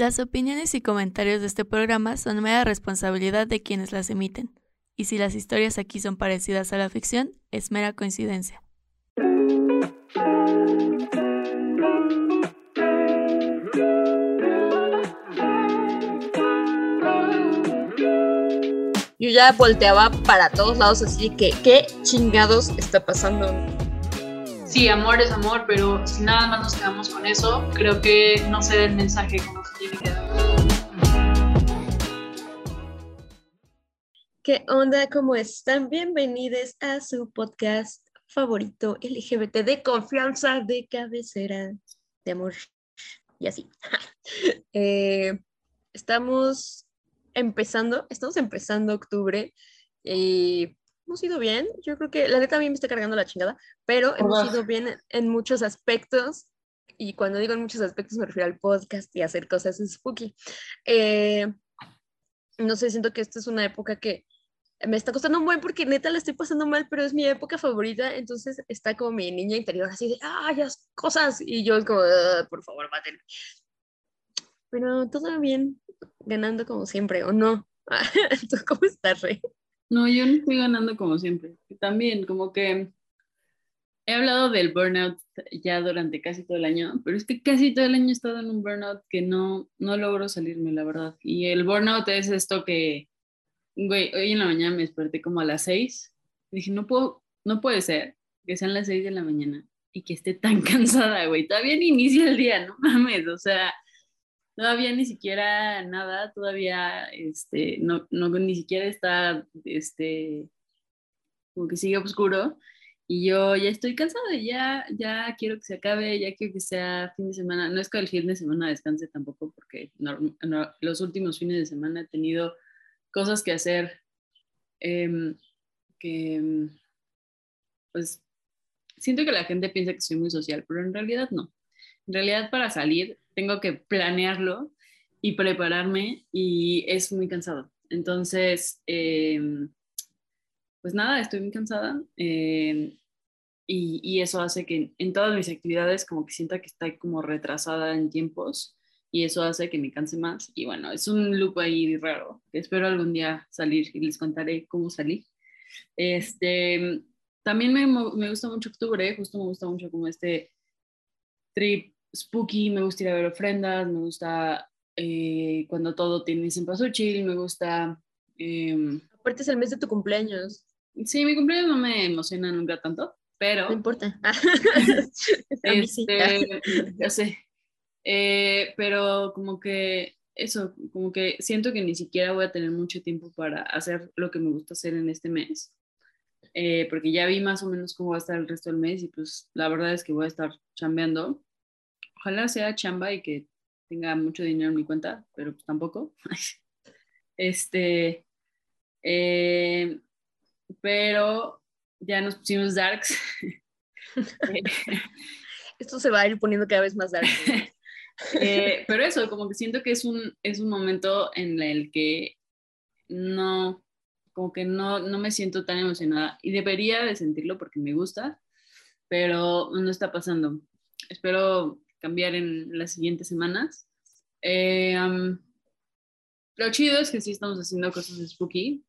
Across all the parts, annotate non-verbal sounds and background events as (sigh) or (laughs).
Las opiniones y comentarios de este programa son mera responsabilidad de quienes las emiten, y si las historias aquí son parecidas a la ficción, es mera coincidencia. Yo ya volteaba para todos lados así que, ¿qué chingados está pasando? Sí, amor es amor, pero si nada más nos quedamos con eso, creo que no se da el mensaje como se tiene que dar. ¿Qué onda? ¿Cómo están? Bienvenidos a su podcast favorito LGBT de confianza, de cabecera, de amor y así. (laughs) Eh, estamos empezando, estamos empezando octubre y hemos ido bien. Yo creo que la neta a mí me está cargando la chingada, pero hemos ido bien en muchos aspectos. Y cuando digo en muchos aspectos me refiero al podcast y hacer cosas spooky. Eh, no sé, siento que esta es una época que me está costando un buen porque neta la estoy pasando mal, pero es mi época favorita, entonces está como mi niña interior así de, ¡ay, las cosas! Y yo es como, ah, por favor, mátenme. Pero todo bien, ganando como siempre, ¿o no? (laughs) ¿Tú cómo estás, Rey? No, yo no estoy ganando como siempre. También, como que he hablado del burnout ya durante casi todo el año, pero es que casi todo el año he estado en un burnout que no, no logro salirme, la verdad. Y el burnout es esto que, güey, hoy en la mañana me desperté como a las seis. dije, no puedo, no puede ser que sean las seis de la mañana y que esté tan (laughs) cansada, güey. Todavía ni inicia el día, no mames. O sea, todavía ni siquiera nada, todavía este, no, no, ni siquiera está, este, como que sigue oscuro. Y yo ya estoy cansada, ya, ya quiero que se acabe, ya quiero que sea fin de semana. No es que el fin de semana descanse tampoco, porque los últimos fines de semana he tenido cosas que hacer em, que, pues, siento que la gente piensa que soy muy social, pero en realidad no. En realidad para salir tengo que planearlo y prepararme y es muy cansado. Entonces, em, pues nada, estoy muy cansada em, y, eso hace que en todas mis actividades como que sienta que estoy como retrasada en tiempos y eso hace que me canse más. Y bueno, es un loop ahí raro. Espero algún día salir y les contaré cómo salí. Este, también me, me gusta mucho octubre, justo me gusta mucho como este trip spooky, me gusta ir a ver ofrendas, me gusta eh, cuando todo tiene chill, me gusta... Eh, Aparte es el mes de tu cumpleaños. Sí, mi cumpleaños no me emociona nunca tanto, pero... No importa. (laughs) este, ya sé. Eh, pero como que eso, como que siento que ni siquiera voy a tener mucho tiempo para hacer lo que me gusta hacer en este mes. Eh, porque ya vi más o menos cómo va a estar el resto del mes y pues la verdad es que voy a estar chambeando ojalá sea chamba y que tenga mucho dinero en mi cuenta, pero pues tampoco. (laughs) este, eh, pero ya nos pusimos darks. (laughs) Esto se va a ir poniendo cada vez más dark. (laughs) Eh, pero eso, como que siento que es un, es un momento en el que no, como que no, no me siento tan emocionada y debería de sentirlo porque me gusta, pero no está pasando. Espero cambiar en las siguientes semanas. Eh, lo chido es que sí estamos haciendo cosas spooky.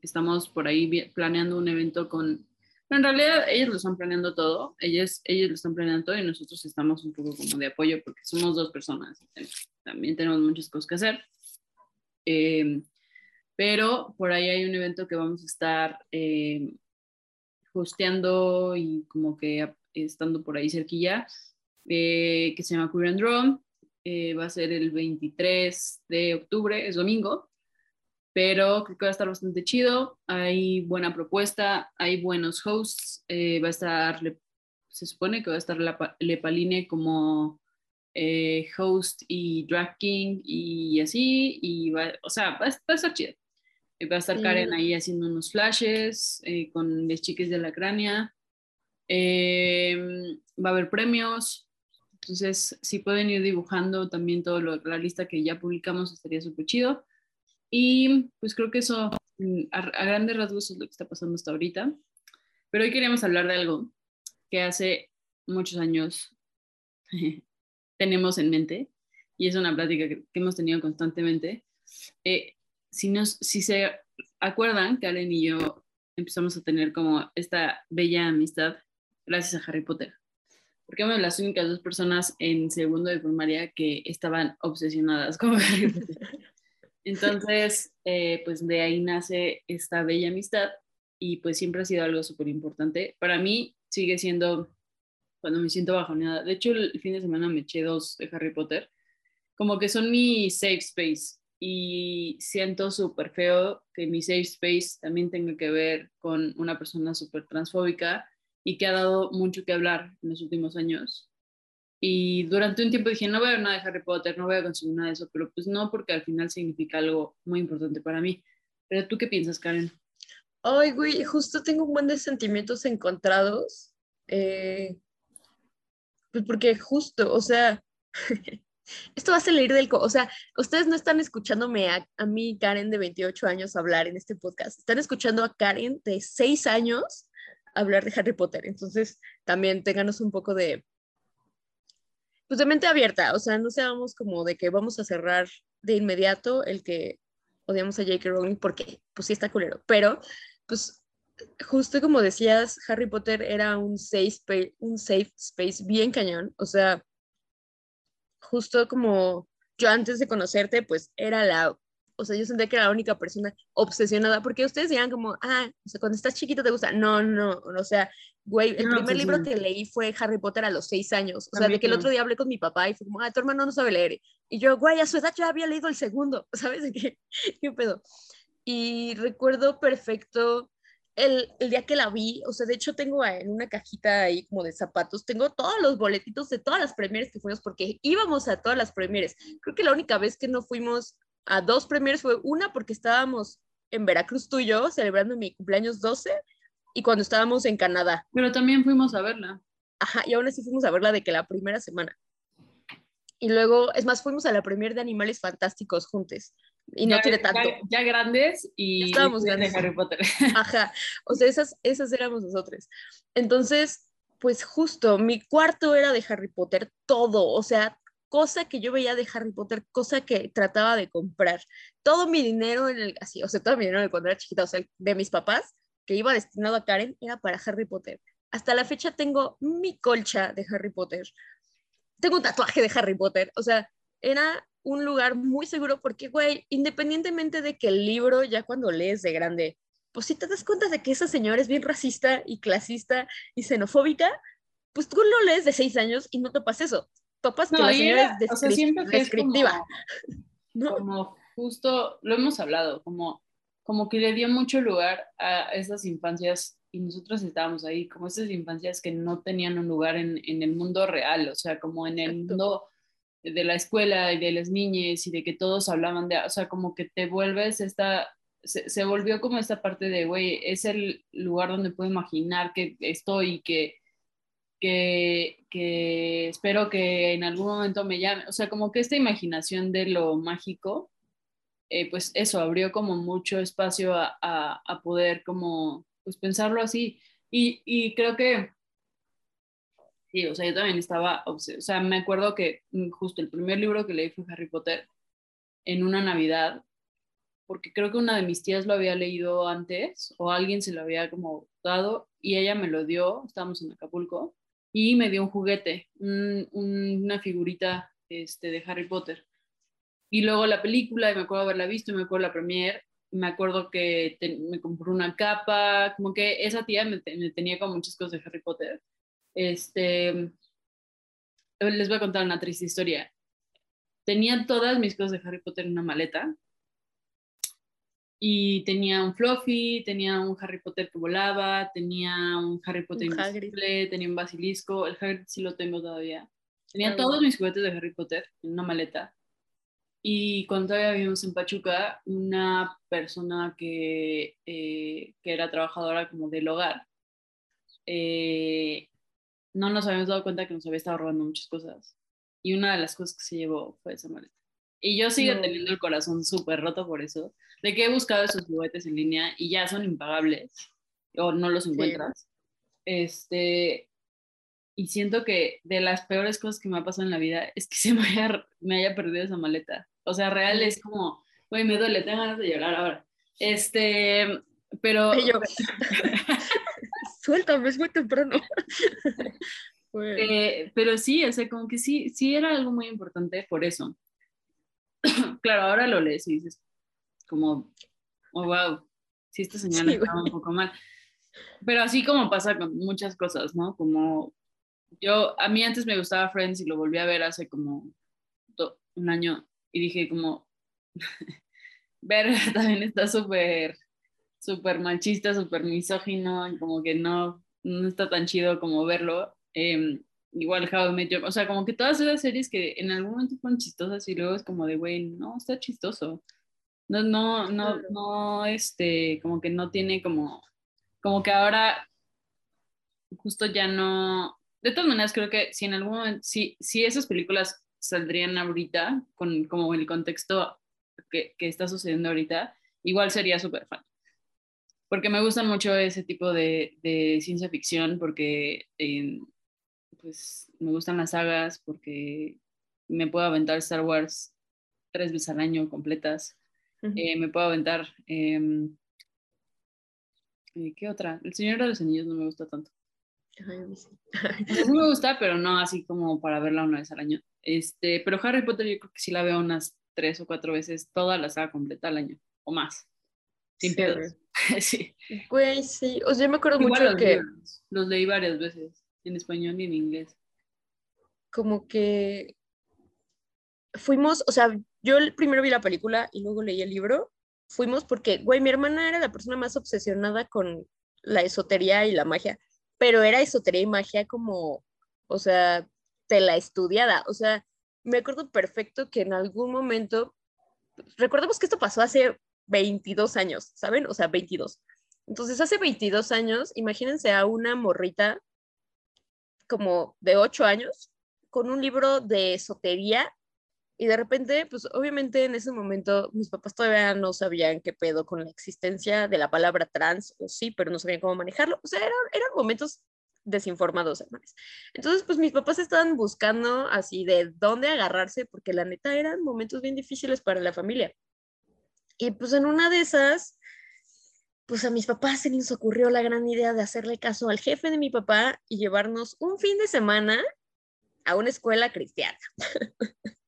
Estamos por ahí planeando un evento con... en realidad ellos lo están planeando todo. Ellos, ellos lo están planeando todo y nosotros estamos un poco como de apoyo porque somos dos personas. También tenemos muchas cosas que hacer. Eh, pero por ahí hay un evento que vamos a estar eh, hosteando y como que estando por ahí cerquilla eh, que se llama Queer and Draw. Eh, va a ser el 23 de octubre, es domingo, pero creo que va a estar bastante chido. Hay buena propuesta, hay buenos hosts. Eh, va a estar, se supone que va a estar Lepaline como host y drag king y así. Y va, o sea, va, a estar chido. Va a estar Karen ahí haciendo unos flashes con las chicas de la cránea. va a haber premios, entonces, si pueden ir dibujando también todo la lista que ya publicamos, estaría súper chido. Y pues creo que eso mm, a, grandes rasgos es lo que está pasando hasta ahorita. Pero hoy queríamos hablar de algo que hace muchos años (laughs) tenemos en mente y es una plática que, hemos tenido constantemente. Eh, si, nos, si se acuerdan, Karen y yo empezamos a tener como esta bella amistad gracias a Harry Potter. Porque éramos las únicas dos personas en segundo de primaria que estaban obsesionadas con Harry Potter. (laughs) Entonces, eh, pues de ahí nace esta bella amistad y pues siempre ha sido algo súper importante. Para mí sigue siendo cuando me siento bajoneada. De hecho, el fin de semana me eché dos de Harry Potter. Como que son mi safe space y siento súper feo que mi safe space también tenga que ver con una persona súper transfóbica y que ha dado mucho que hablar en los últimos años. Y durante un tiempo dije, no voy a ver nada de Harry Potter, no voy a consumir nada de eso, pero pues no, porque al final significa algo muy importante para mí. Pero tú qué piensas, Karen? Ay, güey, justo tengo un buen de sentimientos encontrados. Eh, pues porque justo, o sea, (laughs) esto va a salir del... O sea, ustedes no están escuchándome a, a mí, Karen, de 28 años, hablar en este podcast. Están escuchando a Karen de 6 años hablar de Harry Potter. Entonces, también ténganos un poco de pues de mente abierta, o sea, no seamos como de que vamos a cerrar de inmediato el que odiamos a J.K. Rowling porque pues sí está culero, pero pues justo como decías, Harry Potter era un safe space, un safe space bien cañón, o sea, justo como yo antes de conocerte, pues era la o sea, yo sentía que era la única persona obsesionada, porque ustedes dirán como, ah, o sea, cuando estás chiquito te gusta. No, no, o sea, güey, el primer libro que leí fue Harry Potter a los seis años. O sea, de que el otro día hablé con mi papá y fue como, ah, tu hermano no sabe leer. Y yo, güey, a su edad ya había leído el segundo, (laughs) ¿sabes? ¿De qué, qué pedo? Y recuerdo perfecto el, el, día que la vi, o sea, de hecho tengo en una cajita ahí como de zapatos, tengo todos los boletitos de todas las premieres que fuimos, porque íbamos a todas las premieres. Creo que la única vez que no fuimos a dos premiers fue una porque estábamos en Veracruz tú y yo celebrando mi cumpleaños 12 y cuando estábamos en Canadá. Pero también fuimos a verla. Ajá, y aún así fuimos a verla de que la primera semana. Y luego, es más, fuimos a la premier de Animales Fantásticos juntos. Y no tiene tanto. Ya, grandes y estábamos grandes. de Harry Potter. (laughs) Ajá, o sea, esas, esas éramos nosotros. Entonces, pues justo, mi cuarto era de Harry Potter, todo, o sea, cosa que yo veía de Harry Potter, cosa que trataba de comprar. Todo mi dinero en el, así, o sea, todo mi dinero cuando era chiquita, o sea, de mis papás, que iba destinado a Karen, era para Harry Potter. Hasta la fecha tengo mi colcha de Harry Potter. Tengo un tatuaje de Harry Potter. O sea, era un lugar muy seguro porque, güey, independientemente de que el libro, ya cuando lees de grande, pues si te das cuenta de que esa señora es bien racista y clasista y xenofóbica, pues tú lo lees de seis años y no te pasa eso topas que la señora es descriptiva. (laughs) Como, justo, lo hemos hablado, como, como que le dio mucho lugar a esas infancias y nosotros estábamos ahí, como esas infancias que no tenían un lugar en, en el mundo real, o sea, como en el mundo de la escuela y de las niñas y de que todos hablaban de, o sea, como que te vuelves esta, se, se volvió como esta parte de, güey, es el lugar donde puedo imaginar que estoy y que que, espero que en algún momento me llame. O sea, como que esta imaginación de lo mágico, eh, pues eso, abrió como mucho espacio a, a, poder como, pues pensarlo así. Y, y, creo que, sí, o sea, yo también estaba, o sea, me acuerdo que justo el primer libro que leí fue Harry Potter en una Navidad, porque creo que una de mis tías lo había leído antes o alguien se lo había como dado y ella me lo dio, estábamos en Acapulco y me dio un juguete, una figurita este, de Harry Potter. Y luego la película, y me acuerdo haberla visto, y me acuerdo la premier, me acuerdo que me compró una capa, como que esa tía me, tenía con muchas cosas de Harry Potter. Este, les voy a contar una triste historia. Tenía todas mis cosas de Harry Potter en una maleta y tenía un Fluffy, tenía un Harry Potter que volaba, tenía un Harry Potter invisible, tenía un basilisco, el Hagrid sí lo tengo todavía. Tenía todos mis juguetes de Harry Potter en una maleta. Y cuando todavía vivimos en Pachuca, una persona que, eh, que era trabajadora como del hogar, eh, no nos habíamos dado cuenta que nos había estado robando muchas cosas. Y una de las cosas que se llevó fue esa maleta. Y yo sigo teniendo el corazón súper roto por eso, de que he buscado esos juguetes en línea y ya son impagables o no los encuentras. Este, y siento que de las peores cosas que me ha pasado en la vida es que (laughs) se me haya, me haya perdido esa maleta. O sea, real es como, güey, me duele, tengo ganas de llorar ahora. Este, pero... (laughs) Suéltame, es muy temprano. Güey. (laughs) Eh, pero sí, o sea, como que sí, sí era algo muy importante por eso. (clears throat) claro, ahora lo lees y dices, como, oh, wow, sí, esta señal Sí, estaba un poco mal. Pero así como pasa con muchas cosas, ¿no? Como yo, a mí antes me gustaba Friends y lo volví a ver hace como do- un año y dije como, (laughs) ver (laughs) también está súper, súper machista, súper misógino, y como que no, no está tan chido como verlo. Em, igual How I Met Your- o sea, como que todas esas series que en algún momento fueron chistosas y luego es como de, güey, no, está chistoso. No, no, no, Claro. no, este, como que no tiene como, como que ahora justo ya no, de todas maneras creo que si en algún momento, si, si esas películas saldrían ahorita con como el contexto que, que está sucediendo ahorita, igual sería súper fan. Porque me gustan mucho ese tipo de, de ciencia ficción, porque eh, pues me gustan las sagas, porque me puedo aventar Star Wars tres veces al año completas. Eh, me puedo aventar. em, eh, ¿Qué otra? El Señor de los Anillos no me gusta tanto. Ay, a mí sí. Me gusta, pero no así como para verla una vez al año. Este, pero Harry Potter yo creo que sí la veo unas tres o cuatro veces toda la saga completa al año o más. Sin Sí, pedos. (laughs) sí. Güey, sí. O sea, yo me acuerdo Igual mucho los que libros, los leí varias veces en español y en inglés. como que fuimos, o sea, yo primero vi la película y luego leí el libro. Fuimos porque, güey, mi hermana era la persona más obsesionada con la esotería y la magia, pero era esotería y magia como, o sea, de la estudiada. O sea, me acuerdo perfecto que en algún momento, recordemos que esto pasó hace 22 años, ¿saben? O sea, 22. Entonces, hace 22 años, imagínense a una morrita como de 8 años con un libro de esotería y de repente, pues obviamente en ese momento mis papás todavía no sabían qué pedo con la existencia de la palabra trans, o sí, pero no sabían cómo manejarlo. O sea, eran, eran momentos desinformados, hermanos. Entonces, pues mis papás estaban buscando así de dónde agarrarse, porque la neta eran momentos bien difíciles para la familia. Y pues en una de esas, pues a mis papás se les ocurrió la gran idea de hacerle caso al jefe de mi papá y llevarnos un fin de semana a una escuela cristiana. (laughs)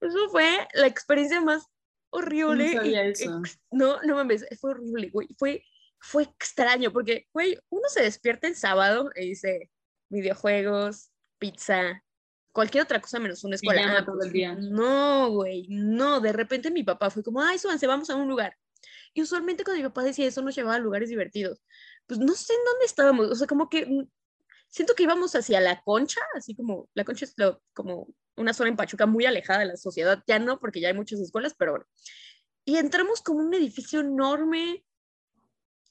Eso fue la experiencia más horrible. No sabía y eso. no, no mames, fue horrible, güey. Fue, fue extraño porque, güey, uno se despierta el sábado y dice videojuegos, pizza, cualquier otra cosa menos una escuela. Ah, todo pues, el día. No, güey, no. De repente mi papá fue como, ay, súbanse, vamos a un lugar. Y usualmente cuando mi papá decía eso nos llevaba a lugares divertidos. Pues no sé en dónde estábamos, o sea, como que mm, siento que íbamos hacia la concha, así como la concha es lo- como una zona en Pachuca muy alejada de la sociedad, ya no, porque ya hay muchas escuelas, pero bueno. Y entramos como un edificio enorme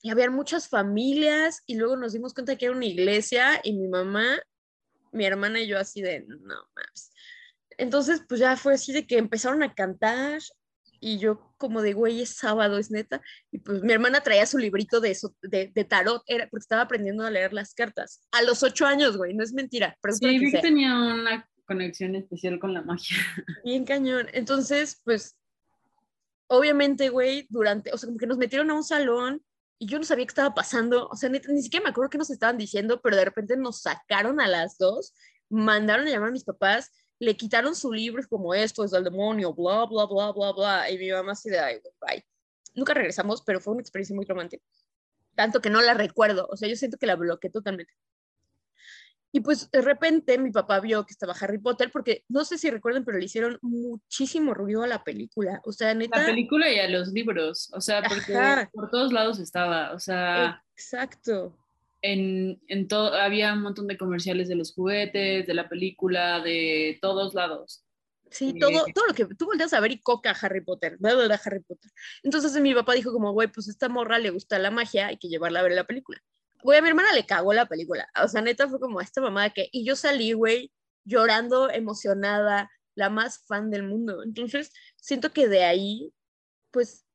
y había muchas familias y luego nos dimos cuenta que era una iglesia y mi mamá, mi hermana y yo así de, no mames. Entonces, pues ya fue así de que empezaron a cantar y yo como de, güey, es sábado, es neta. Y pues mi hermana traía su librito de, eso, de, de tarot, era, porque estaba aprendiendo a leer las cartas. A los ocho años, güey, no es mentira. Sí, vi que tenía una conexión especial con la magia. (laughs) Bien cañón. Entonces, pues, obviamente, güey, durante, o sea, como que nos metieron a un salón y yo no sabía qué estaba pasando. O sea, neta, ni siquiera me acuerdo qué nos estaban diciendo, pero de repente nos sacaron a las dos, mandaron a llamar a mis papás, le quitaron su libro como esto es del demonio, bla, bla, bla, bla, bla. Y mi mamá así de, ay, bye. Nunca regresamos, pero fue una experiencia muy romántica. Tanto que no la recuerdo. O sea, yo siento que la bloqueé totalmente. Y pues de repente mi papá vio que estaba Harry Potter, porque no sé si recuerdan, pero le hicieron muchísimo ruido a la película. O sea, neta. La película y a los libros, o sea, porque Ajá. por todos lados estaba, o sea, Exacto. en, en todo, había un montón de comerciales de los juguetes, de la película, de todos lados. Sí, todo, todo lo que tú volteas a ver y coca Harry Potter, bla, bla, bla, Harry Potter. Entonces mi papá dijo como, güey, pues a esta morra le gusta la magia, hay que llevarla a ver la película. Güey, a mi hermana le cagó la película. O sea, neta fue como esta mamada que... Y yo salí, güey, llorando, emocionada, la más fan del mundo. Entonces, siento que de ahí, pues,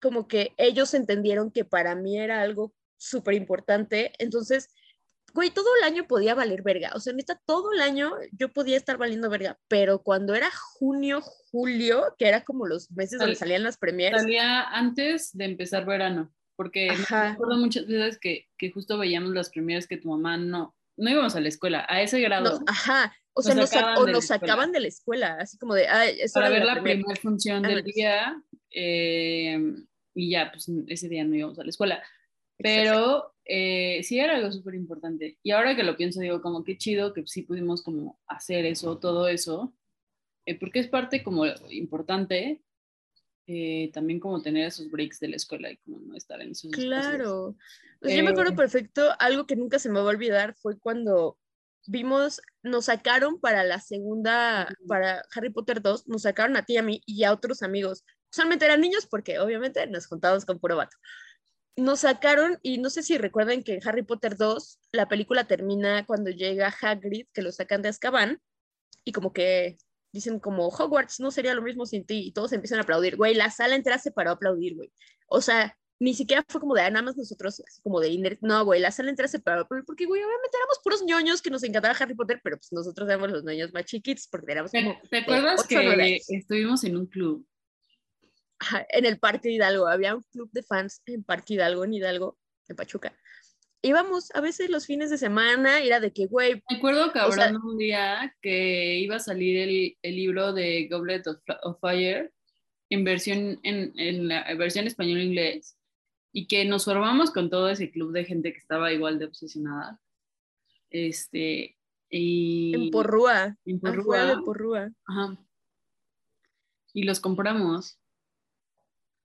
como que ellos entendieron que para mí era algo súper importante. Entonces, güey, todo el año podía valer verga. O sea, neta, todo el año yo podía estar valiendo verga. Pero cuando era junio, julio, que era como los meses donde Sal- salían las premieres. Salía antes de empezar verano, porque me Ajá. acuerdo muchas veces que, que justo veíamos las primeras que tu mamá no, no íbamos a la escuela, a ese grado, No, ajá. O sea, nos, sacaban sa- o la nos sacaban de la escuela, así como de, ay, es para ver la premier". primera función del día, eh, y ya, pues ese día no íbamos a la escuela. Pero eh, sí era algo súper importante. Y ahora que lo pienso, digo, como qué chido que sí pudimos como hacer eso, todo eso, eh, porque es parte como importante eh, también como tener esos breaks de la escuela y como no estar en esos. Claro. Pues yo me acuerdo Eh, perfecto, algo que nunca se me va a olvidar fue cuando vimos, nos sacaron para la segunda, para Harry Potter 2, nos sacaron a ti y a mí y a otros amigos. Solamente eran niños porque obviamente nos juntábamos con puro vato. Nos sacaron y no sé si recuerdan que en Harry Potter 2 la película termina cuando llega Hagrid, que lo sacan de Azkaban y como que dicen como Hogwarts no sería lo mismo sin ti y todos empiezan a aplaudir. Güey, la sala entera se paró a aplaudir, güey. O sea, ni siquiera fue como de ah, nada más nosotros, así como de inner- no, güey, la sala entera se paró, pero- porque, güey, obviamente éramos puros ñoños que nos encantaba Harry Potter, pero pues nosotros éramos los ñoños más chiquitos porque éramos ¿Te, como te acuerdas ocho o nueve que estuvimos en un club? ajá, en el Parque Hidalgo, había un club de fans en Parque Hidalgo, en Hidalgo, en Pachuca. Íbamos a veces los fines de semana, era de que, güey, Me acuerdo cabrón sea- un día que iba a salir el, el libro de Goblet of, of Fire en versión en, en la versión español e inglés y que nos formamos con todo ese club de gente que estaba igual de obsesionada. Este y en Porrúa, en afuera de Porrúa, Porrúa. ajá. Y los compramos.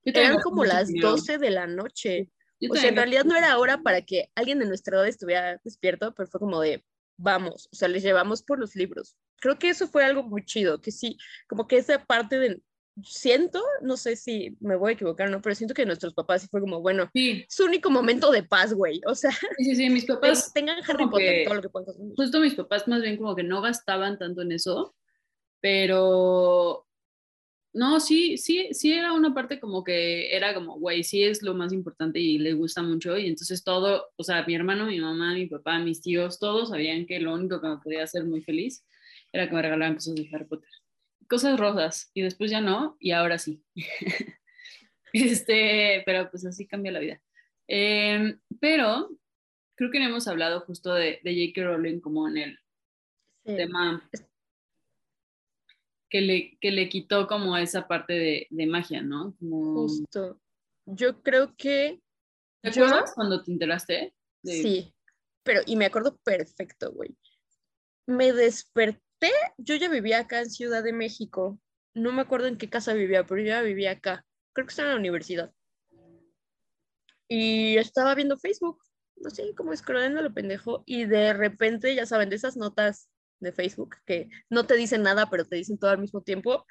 Eran como las dinero. 12 de la noche. O sea, en realidad no era hora para que alguien de nuestra edad estuviera despierto, pero fue como de, vamos, o sea, les llevamos por los libros. Creo que eso fue algo muy chido, que sí, como que esa parte de, siento, no sé si me voy a equivocar o no, pero siento que nuestros papás sí fue como, bueno, Sí, su único momento de paz, güey. O sea, sí, sí, sí, mis (laughs) papás tengan Harry Potter, que- todo lo que puedan consumir. justo mis papás más bien como que no gastaban tanto en eso, pero no, sí, sí, sí era una parte como que era como, güey, sí es lo más importante y le gusta mucho y entonces todo, o sea, mi hermano, mi mamá, mi papá, mis tíos, todos sabían que lo único que me podía hacer muy feliz era que me regalaban cosas de Harry Potter. Cosas rosas y después ya no y ahora sí. (laughs) este, pero pues así cambia la vida. Em, pero creo que no hemos hablado justo de, de J.K. Rowling como en el Sí. tema que le, que le quitó como esa parte de, de magia, ¿no? Como, Justo. Yo creo que ¿Te yo- acuerdas cuando te enteraste? de- Sí, pero y me acuerdo perfecto, güey. Me desperté, yo ya vivía acá en Ciudad de México. No me acuerdo en qué casa vivía, pero yo ya vivía acá. Creo que estaba en la universidad. Y estaba viendo Facebook, no sé, como scrollando lo pendejo, y de repente, ya saben, de esas notas de Facebook que no te dicen nada, pero te dicen todo al mismo tiempo.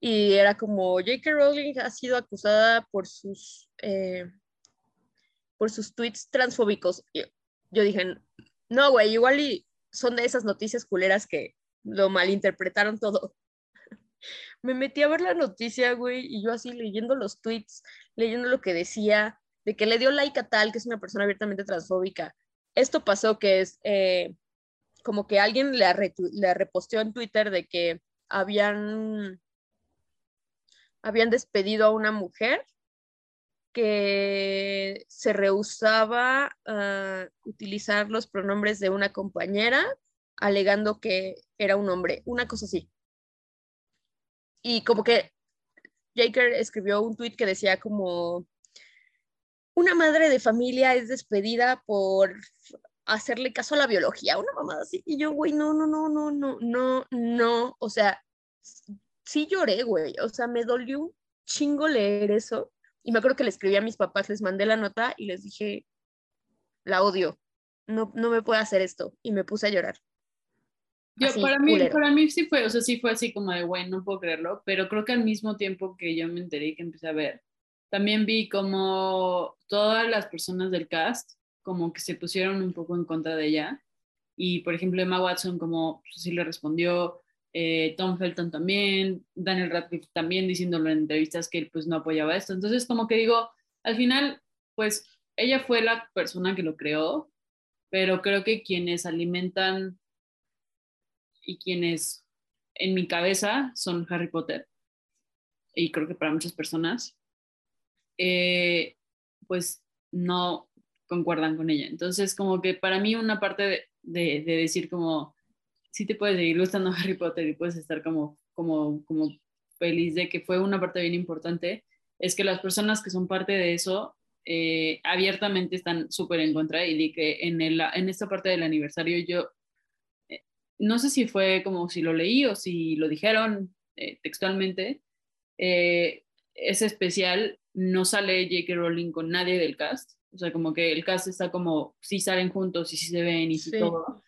Y era como, J.K. Rowling ha sido acusada por sus, eh, por sus tweets transfóbicos. Yo dije, no, güey, igual y son de esas noticias culeras que lo malinterpretaron todo. (laughs) Me metí a ver la noticia, güey, y yo así leyendo los tweets, leyendo lo que decía, de que le dio like a tal, que es una persona abiertamente transfóbica. Esto pasó que es eh, como que alguien le, le reposteó en Twitter de que habían, habían despedido a una mujer que se rehusaba a utilizar los pronombres de una compañera, alegando que era un hombre, una cosa así. Y como que Jaker escribió un tweet que decía como una madre de familia es despedida por hacerle caso a la biología, una mamada así. Y yo, güey, no, no, no, no, no, no, no. O sea, sí lloré, güey. O sea, me dolió un chingo leer eso. Y me acuerdo que le escribí a mis papás, les mandé la nota y les dije, la odio. No, no me puede hacer esto. Y me puse a llorar. Yo, Así, para, mí, culero. para mí sí fue, o sea, sí fue así como de, güey, no puedo creerlo, pero creo que al mismo tiempo que yo me enteré y que empecé a ver, también vi como todas las personas del cast como que se pusieron un poco en contra de ella. Y, por ejemplo, Emma Watson como pues, sí le respondió, eh, Tom Felton también, Daniel Radcliffe también diciéndolo en entrevistas que él pues no apoyaba esto. Entonces, como que digo, al final, pues ella fue la persona que lo creó pero creo que quienes alimentan y quienes en mi cabeza son Harry Potter, y creo que para muchas personas, eh, pues no concuerdan con ella. Entonces, como que para mí una parte de, decir como, sí te puedes seguir gustando (laughs) Harry Potter y puedes estar como, como, como feliz de que fue una parte bien importante, es que las personas que son parte de eso eh, abiertamente están súper en contra y de que en, el, en esta parte del aniversario yo, eh, no sé si fue como si lo leí o si lo dijeron eh, textualmente, ese especial no sale J.K. Rowling con nadie del cast, o sea, como que el cast está como, sí salen juntos y sí se ven y sí. todo.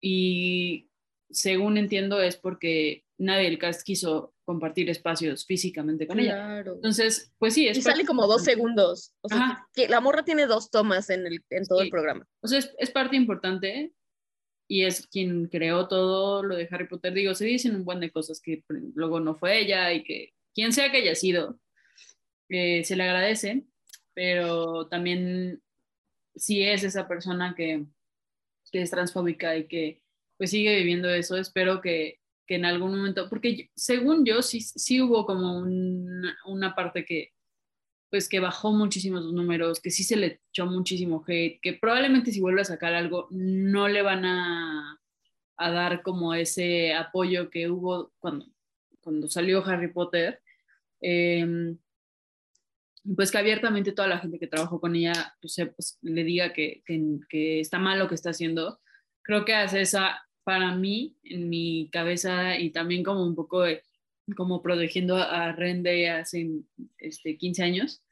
Y según entiendo es porque nadie del cast quiso compartir espacios físicamente con ella. Entonces, pues sí, es... Y sale como dos segundos. O sea, que la morra tiene dos tomas en, el, en todo el programa. O sea, es, parte importante y es quien creó todo lo de Harry Potter. Digo, se dicen un buen de cosas que luego no fue ella y que quien sea que haya sido, eh, se le agradece, pero también si es esa persona que, que es transfóbica y que pues sigue viviendo eso, espero que que en algún momento, porque según yo sí, sí hubo como una parte que, pues que bajó muchísimos los números, que sí se le echó muchísimo hate, que probablemente si vuelve a sacar algo no le van a, a dar como ese apoyo que hubo cuando, cuando salió Harry Potter. Em, pues que abiertamente toda la gente que trabajó con ella pues, pues le diga que, que, está mal lo que está haciendo. Creo que hace esa para mí, en mi cabeza y también como un poco como protegiendo a Rende hace este, 15 años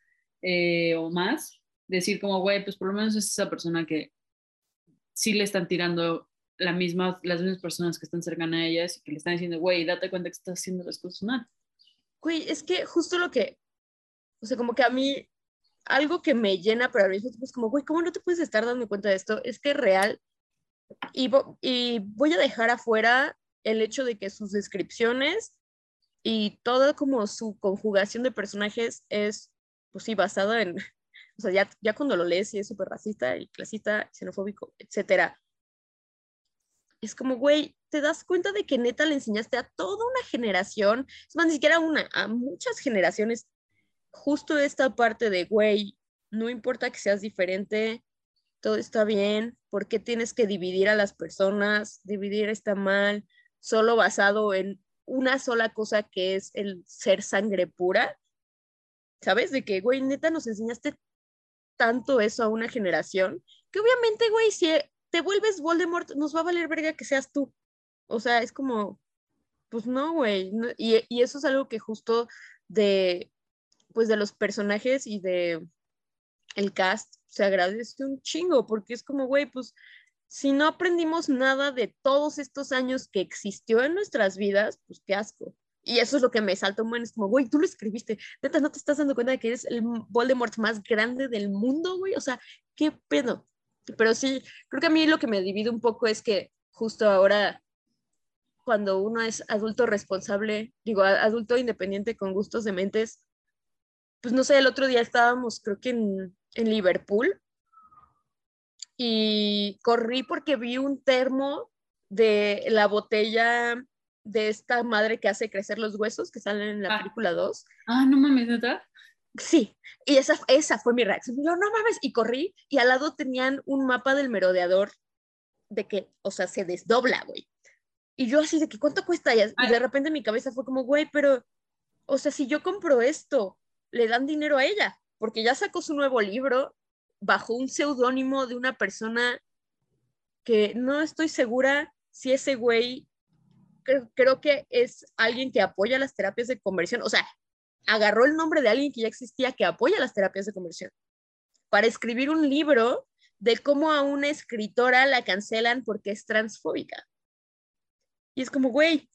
eh, o más, decir como, güey, pues por lo menos es esa persona que sí le están tirando la misma, las mismas personas que están cercanas a ellas y que le están diciendo, güey, date cuenta que estás haciendo las cosas mal. Güey, es que justo lo que, o sea, como que a mí, algo que me llena, pero al mismo tiempo es como, güey, ¿cómo no te puedes estar dando cuenta de esto? Es que real, y, voy a dejar afuera el hecho de que sus descripciones y toda como su conjugación de personajes es, pues sí, basada en, o sea, ya, ya cuando lo lees y es súper racista y clasista, xenofóbico, etcétera. Es como, güey, te das cuenta de que neta le enseñaste a toda una generación, es más, ni siquiera una, a muchas generaciones, justo esta parte de, güey, no importa que seas diferente, todo está bien, ¿por qué tienes que dividir a las personas? Dividir está mal, solo basado en una sola cosa que es el ser sangre pura. ¿Sabes? De que, güey, neta nos enseñaste tanto eso a una generación, que obviamente, güey, si te vuelves Voldemort, nos va a valer verga que seas tú. O sea, es como, pues no, güey. y, y eso es algo que justo de, pues de los personajes y de el cast se agradece un chingo, porque es como, güey, pues si no aprendimos nada de todos estos años que existió en nuestras vidas, pues qué asco. Y eso es lo que me salta un es como, güey, tú lo escribiste, neta, ¿no te estás dando cuenta de que eres el Voldemort más grande del mundo, güey? O sea, ¿qué pedo? Pero sí, creo que a mí lo que me divide un poco es que justo ahora, cuando uno es adulto responsable, digo, adulto independiente con gustos de mentes, pues no sé, el otro día estábamos, creo que en, en Liverpool y corrí porque vi un termo de la botella de esta madre que hace crecer los huesos que salen en la ah. película 2. Ah, no mames, ¿neta? Sí, y esa, esa fue mi reacción. Yo, no mames, y corrí y al lado tenían un mapa del merodeador de que, o sea, se desdobla, güey. Y yo así de que, ¿cuánto cuesta? Y de repente mi cabeza fue como, güey, pero, o sea, si yo compro esto, le dan dinero a ella porque ya sacó su nuevo libro bajo un seudónimo de una persona que no estoy segura si ese güey, creo, que es alguien que apoya las terapias de conversión, o sea, agarró el nombre de alguien que ya existía que apoya las terapias de conversión para escribir un libro de cómo a una escritora la cancelan porque es transfóbica. Y es como, güey,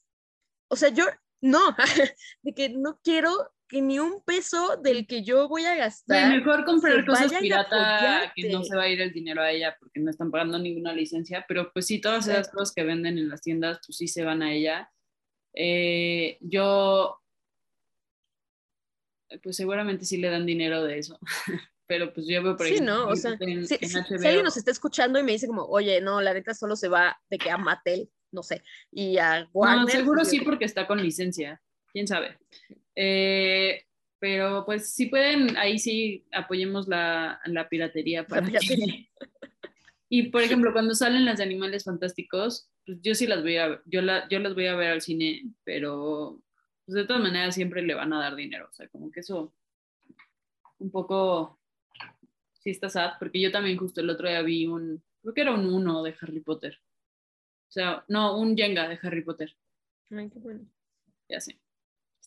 o sea, yo no, (laughs) de que no quiero que ni un peso del que yo voy a gastar. mejor comprar cosas pirata que no se va a ir el dinero a ella porque no están pagando ninguna licencia, pero pues sí, todas esas cosas que venden en las tiendas, pues sí se van a ella. Eh, yo, pues seguramente sí le dan dinero de eso, (laughs) pero pues yo veo por Sí, ejemplo, ¿no? O sea, en, si, en alguien nos está escuchando y me dice como, oye, no, la neta solo se va de que a Mattel, no sé, y a Warner. No, seguro pues, sí porque está con licencia, quién sabe. Eh, pero pues si pueden, ahí sí apoyemos la, la piratería para que- piratería. (laughs) Y por ejemplo, cuando salen las de Animales Fantásticos, pues yo sí las voy a yo la, yo las voy a ver al cine, pero pues, de todas maneras siempre le van a dar dinero, o sea, como que eso un poco sí está sad, porque yo también justo el otro día vi un, creo que era un uno de Harry Potter. O sea, no, un Jenga de Harry Potter, Ay, qué bueno. ya sé.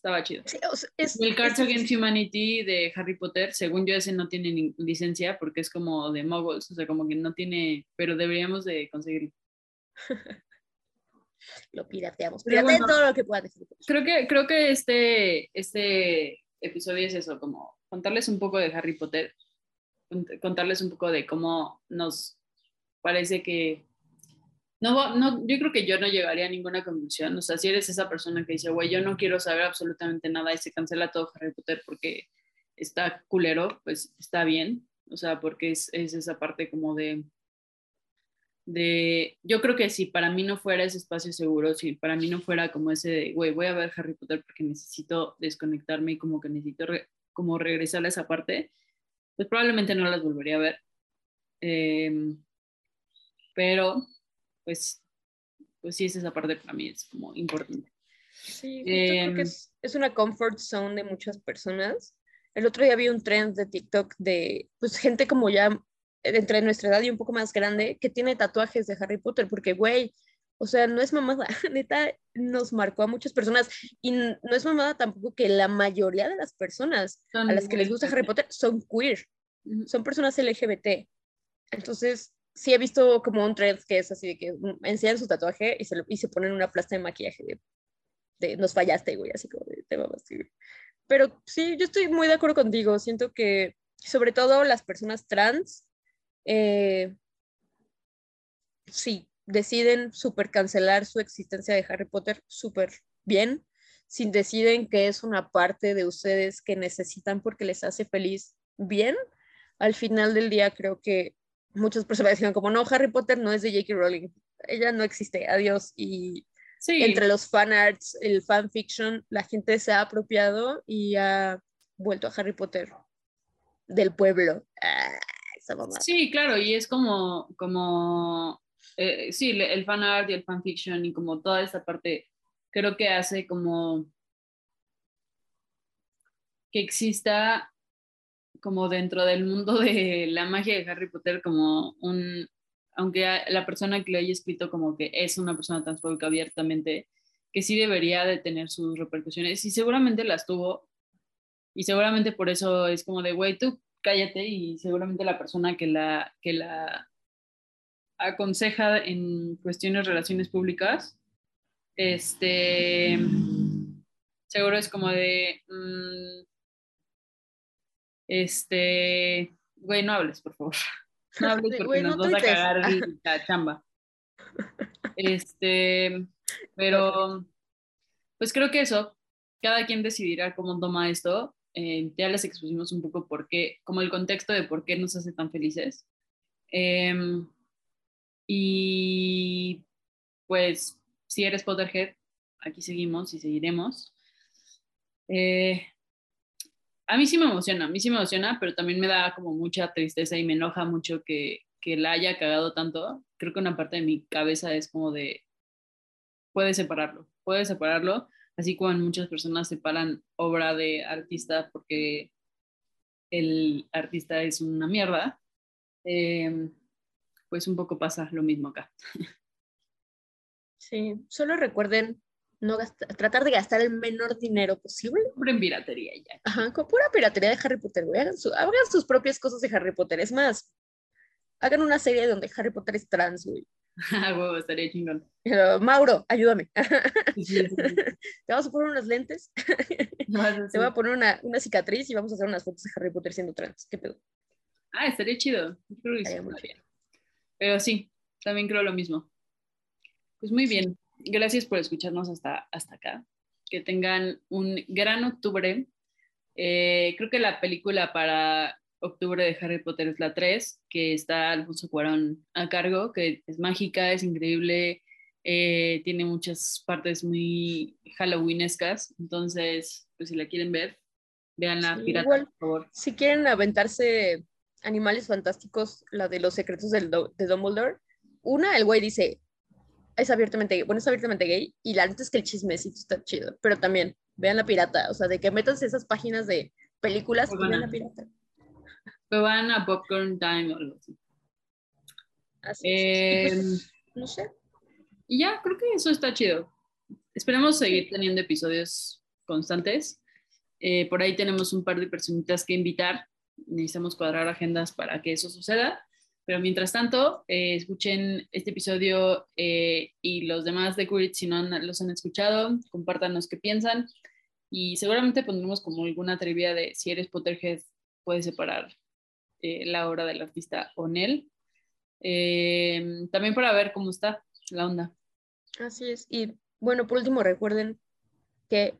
Estaba chido. Sí, o sea, es, El Cards es- Against Humanity de Harry Potter, según yo ese no tiene ni- licencia porque es como de muggles, o sea, como que no tiene, pero deberíamos de conseguirlo. (laughs) Lo pirateamos. Pirateen bueno. todo lo que puedan. Creo que, creo que este, este episodio es eso, como contarles un poco de Harry Potter, cont- contarles un poco de cómo nos parece que... No, no, yo creo que yo no llegaría a ninguna conclusión. O sea, si eres esa persona que dice, güey, yo no quiero saber absolutamente nada y se cancela todo Harry Potter porque está culero, pues está bien. O sea, porque es, es esa parte como de, de, yo creo que si para mí no fuera ese espacio seguro, si para mí no fuera como ese de, güey, voy a ver Harry Potter porque necesito desconectarme y como que necesito re- como regresar a esa parte, pues probablemente no las volvería a ver. Em, pero, pues, pues sí, es esa parte para mí, es como importante. Sí, justo creo Em, que es, es una comfort zone de muchas personas. El otro día vi un trend de TikTok de pues gente como ya entre nuestra edad y un poco más grande que tiene tatuajes de Harry Potter, porque güey, o sea, no es mamada, (laughs) neta nos marcó a muchas personas y no es mamada tampoco que la mayoría de las personas Son a las que les gusta Harry. Potter son queer, son personas LGBT. Entonces, sí he visto como un trend que es así de que enseñan su tatuaje y se, lo- y se ponen una plasta de maquillaje de, nos fallaste, güey, así como de te mamaste, güey". Pero sí, yo estoy muy de acuerdo contigo. Siento que, sobre todo las personas trans, eh, sí, deciden súper cancelar su existencia de Harry Potter súper bien, si deciden que es una parte de ustedes que necesitan porque les hace feliz bien, al final del día creo que muchas personas decían como, no, Harry Potter no es de J.K. Rowling, ella no existe, adiós. Y Sí, entre los fanarts, el fanfiction, la gente se ha apropiado y ha vuelto a Harry Potter del pueblo. Ah, esa. Sí, claro, y es como, como eh, sí, el fan art y el fanfiction y como toda esta parte, creo que hace como que exista como dentro del mundo de la magia de Harry Potter como un, aunque la persona que lo haya escrito como que es una persona transfóbica abiertamente, que sí debería de tener sus repercusiones y seguramente las tuvo y seguramente por eso es como de, güey, tú cállate y seguramente la persona que la, que la aconseja en cuestiones de relaciones públicas, este, seguro es como de, mm, este, güey, no hables, por favor. (laughs) No hables Sí, porque güey, nos no vas a cagar (laughs) la chamba. (laughs) Este, pero, pues creo que eso, cada quien decidirá cómo toma esto. Eh, ya les expusimos un poco por qué, como el contexto de por qué nos hace tan felices. Em, y pues, si eres Potterhead, aquí seguimos y seguiremos. Eh, a mí sí me emociona, a mí sí me emociona, pero también me da como mucha tristeza y me enoja mucho que, que la haya cagado tanto. Creo que una parte de mi cabeza es como de, puedes separarlo, puedes separarlo, así como muchas personas separan obra de artista porque el artista es una mierda, eh, pues un poco pasa lo mismo acá. Sí, solo recuerden no gasta- tratar de gastar el menor dinero posible. Compren piratería ya. Ajá, con pura piratería de Harry Potter, güey. Hagan, su- hagan sus propias cosas de Harry Potter. Es más, hagan una serie donde Harry Potter es trans, güey. (laughs) Ah, huevo, estaría chingón. Pero, Mauro, ayúdame. (laughs) Sí, sí, sí, sí. Te vamos a poner unos lentes, (laughs) a te voy a poner una, una cicatriz y vamos a hacer unas fotos de Harry Potter siendo trans. ¿Qué pedo? Ah, estaría chido. Yo creo que sí Estaría muy bien. Pero sí, también creo lo mismo. Pues muy bien. Gracias por escucharnos hasta, hasta acá. Que tengan un gran octubre. Eh, creo que la película para octubre de Harry Potter es la 3, que está Alfonso Cuarón a cargo, que es mágica, es increíble, eh, tiene muchas partes muy halloweenescas, entonces, pues si la quieren ver, vean la Sí, pirata, igual. por favor. Si quieren aventarse animales fantásticos, la de los secretos del Do- de Dumbledore, una, el güey dice, es abiertamente gay, bueno, es abiertamente gay, y la neta es que el chismecito está chido, pero también, vean la pirata, o sea, de que métanse esas páginas de películas y vean la pirata. Pero van a Popcorn Time o algo así. Así Eh, pues, no sé. Y ya, creo que eso está chido. Esperemos seguir teniendo episodios constantes. Eh, por ahí tenemos un par de personitas que invitar. Necesitamos cuadrar agendas para que eso suceda. Pero mientras tanto, eh, escuchen este episodio eh, y los demás de Queer It si no los han escuchado. Compártanos qué piensan. Y seguramente pondremos como alguna trivia de si eres Potterhead, puedes separar eh, la obra del artista o Nel. Eh, también para ver cómo está la onda. Así es. Y bueno, por último, recuerden que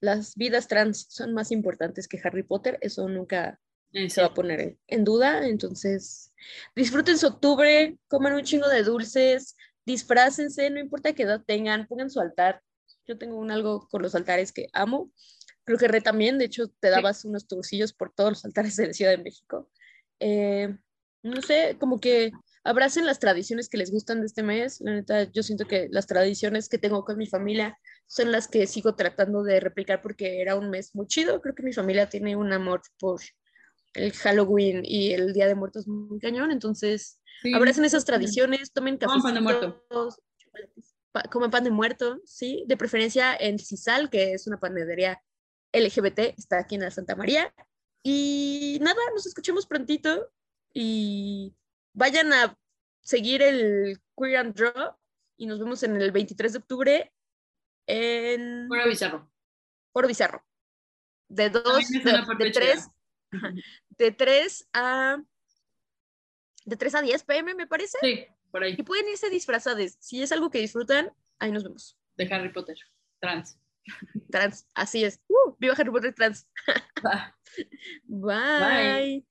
las vidas trans son más importantes que Harry Potter. Eso nunca Eh, se va a poner en- duda. Entonces, disfruten su octubre, coman un chingo de dulces, disfrácense, no importa qué edad tengan, pongan su altar. Yo tengo un algo con los altares que amo. Creo que Re también, de hecho, te dabas unos tourcillos por todos los altares de la Ciudad de México. Eh, no sé, como que abracen las tradiciones que les gustan de este mes. La neta, yo siento que las tradiciones que tengo con mi familia son las que sigo tratando de replicar porque era un mes muy chido. Creo que mi familia tiene un amor por el Halloween y el Día de Muertos muy cañón. Entonces, Sí, abracen esas tradiciones, tomen cafecitos, pan de muerto. pa- coman pan de muerto, sí, de preferencia en Cisal, que es una panadería LGBT, está aquí en la Santa María. Y nada, nos escuchemos prontito y vayan a seguir el Queer and Draw y nos vemos en el 23 de octubre en Fuera bizarro. Foro Bizarro. De dos, También es de, una parte (laughs) de tres, chida. ajá, de 3 a de 3 a 10 pm me parece. Sí, por ahí, Y pueden irse disfrazados. Si es algo que disfrutan, ahí nos vemos. de Harry Potter. Trans. Trans, así es. Uh, viva Harry Potter trans. (laughs) Bye.